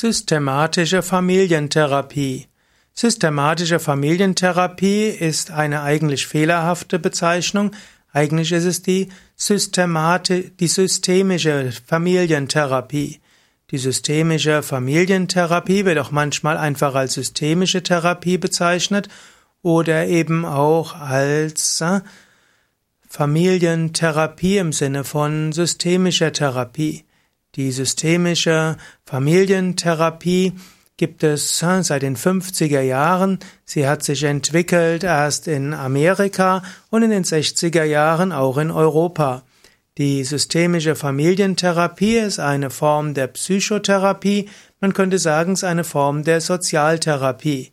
Systematische Familientherapie. Systematische Familientherapie ist eine eigentlich fehlerhafte Bezeichnung. Eigentlich ist es die Systemati die systemische Familientherapie. Die systemische Familientherapie wird auch manchmal einfach als systemische Therapie bezeichnet oder eben auch als äh, Familientherapie im Sinne von systemischer Therapie. Die systemische Familientherapie gibt es seit den 50er Jahren. Sie hat sich entwickelt erst in Amerika und in den 60er Jahren auch in Europa. Die systemische Familientherapie ist eine Form der Psychotherapie, man könnte sagen, es ist eine Form der Sozialtherapie.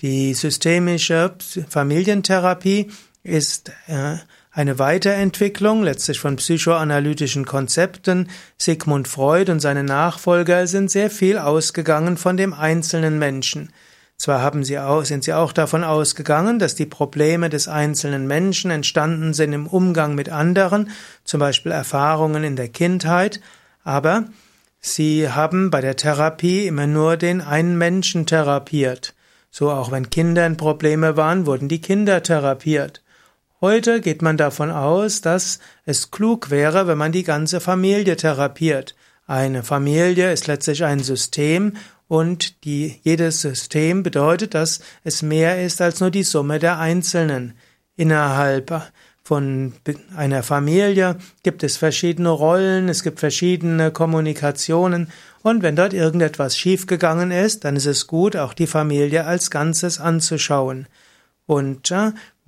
Die systemische Familientherapie ist äh, eine Weiterentwicklung letztlich von psychoanalytischen Konzepten. Sigmund Freud und seine Nachfolger sind sehr viel ausgegangen von dem einzelnen Menschen. Zwar haben sie auch, sind sie auch davon ausgegangen, dass die Probleme des einzelnen Menschen entstanden sind im Umgang mit anderen, zum Beispiel Erfahrungen in der Kindheit, aber sie haben bei der Therapie immer nur den einen Menschen therapiert. So auch wenn Kindern Probleme waren, wurden die Kinder therapiert. Heute geht man davon aus, dass es klug wäre, wenn man die ganze Familie therapiert. Eine Familie ist letztlich ein System und die, jedes System bedeutet, dass es mehr ist als nur die Summe der Einzelnen. Innerhalb von einer Familie gibt es verschiedene Rollen, es gibt verschiedene Kommunikationen und wenn dort irgendetwas schiefgegangen ist, dann ist es gut, auch die Familie als Ganzes anzuschauen. Und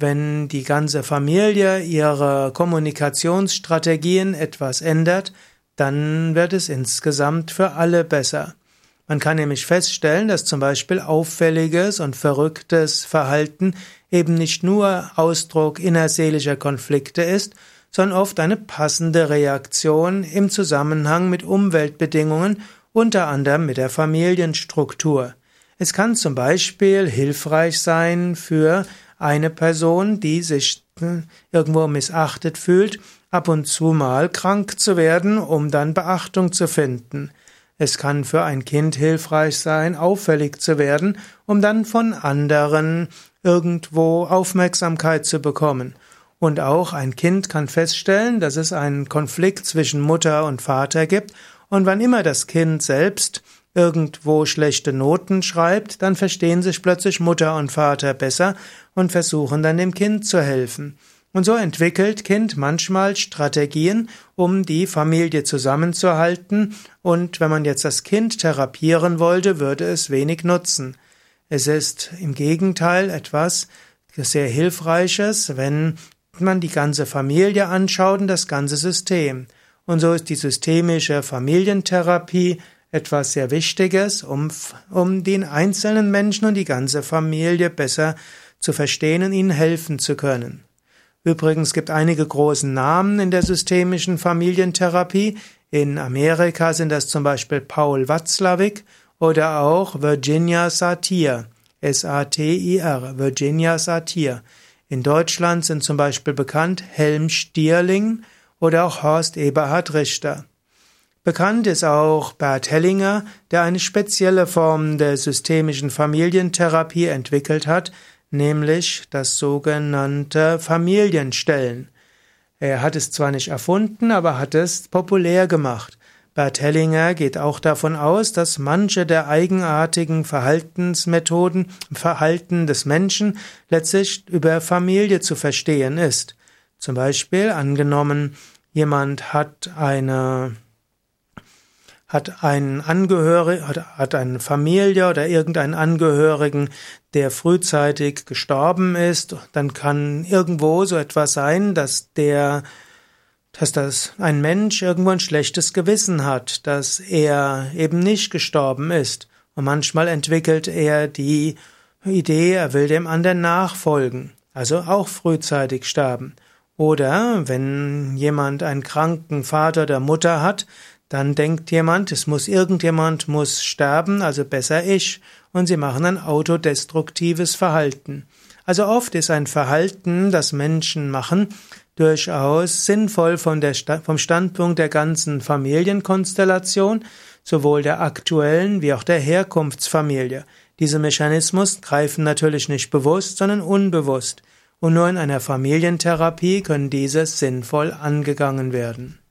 wenn die ganze Familie ihre Kommunikationsstrategien etwas ändert, dann wird es insgesamt für alle besser. Man kann nämlich feststellen, dass zum Beispiel auffälliges und verrücktes Verhalten eben nicht nur Ausdruck innerseelischer Konflikte ist, sondern oft eine passende Reaktion im Zusammenhang mit Umweltbedingungen, unter anderem mit der Familienstruktur. Es kann zum Beispiel hilfreich sein für eine Person, die sich hm, irgendwo missachtet fühlt, ab und zu mal krank zu werden, um dann Beachtung zu finden. Es kann für ein Kind hilfreich sein, auffällig zu werden, um dann von anderen irgendwo Aufmerksamkeit zu bekommen. Und auch ein Kind kann feststellen, dass es einen Konflikt zwischen Mutter und Vater gibt, und wann immer das Kind selbst irgendwo schlechte Noten schreibt, dann verstehen sich plötzlich Mutter und Vater besser und versuchen dann dem Kind zu helfen. Und so entwickelt Kind manchmal Strategien, um die Familie zusammenzuhalten, und wenn man jetzt das Kind therapieren wollte, würde es wenig nutzen. Es ist im Gegenteil etwas sehr Hilfreiches, wenn man die ganze Familie anschaut und das ganze System. Und so ist die systemische Familientherapie etwas sehr Wichtiges, um, um den einzelnen Menschen und die ganze Familie besser zu verstehen und ihnen helfen zu können. Übrigens gibt einige große Namen in der systemischen Familientherapie. In Amerika sind das zum Beispiel Paul Watzlawick oder auch Virginia Satir, S-A-T-I-R, Virginia Satir. In Deutschland sind zum Beispiel bekannt Helm Stierling oder auch Horst Eberhard Richter. Bekannt ist auch Bert Hellinger, der eine spezielle Form der systemischen Familientherapie entwickelt hat, nämlich das sogenannte Familienstellen. Er hat es zwar nicht erfunden, aber hat es populär gemacht. Bert Hellinger geht auch davon aus, dass manche der eigenartigen Verhaltensmethoden, Verhalten des Menschen letztlich über Familie zu verstehen ist. Zum Beispiel angenommen, jemand hat eine hat einen Angehörigen, hat, hat eine Familie oder irgendeinen Angehörigen, der frühzeitig gestorben ist, dann kann irgendwo so etwas sein, dass der, dass das ein Mensch irgendwo ein schlechtes Gewissen hat, dass er eben nicht gestorben ist. Und manchmal entwickelt er die Idee, er will dem anderen nachfolgen, also auch frühzeitig sterben. Oder wenn jemand einen kranken Vater oder Mutter hat, dann denkt jemand, es muss irgendjemand muss sterben, also besser ich, und sie machen ein autodestruktives Verhalten. Also oft ist ein Verhalten, das Menschen machen, durchaus sinnvoll von der, vom Standpunkt der ganzen Familienkonstellation. sowohl der aktuellen wie auch der Herkunftsfamilie. Diese Mechanismus greifen natürlich nicht bewusst, sondern unbewusst. Und nur in einer Familientherapie können diese sinnvoll angegangen werden.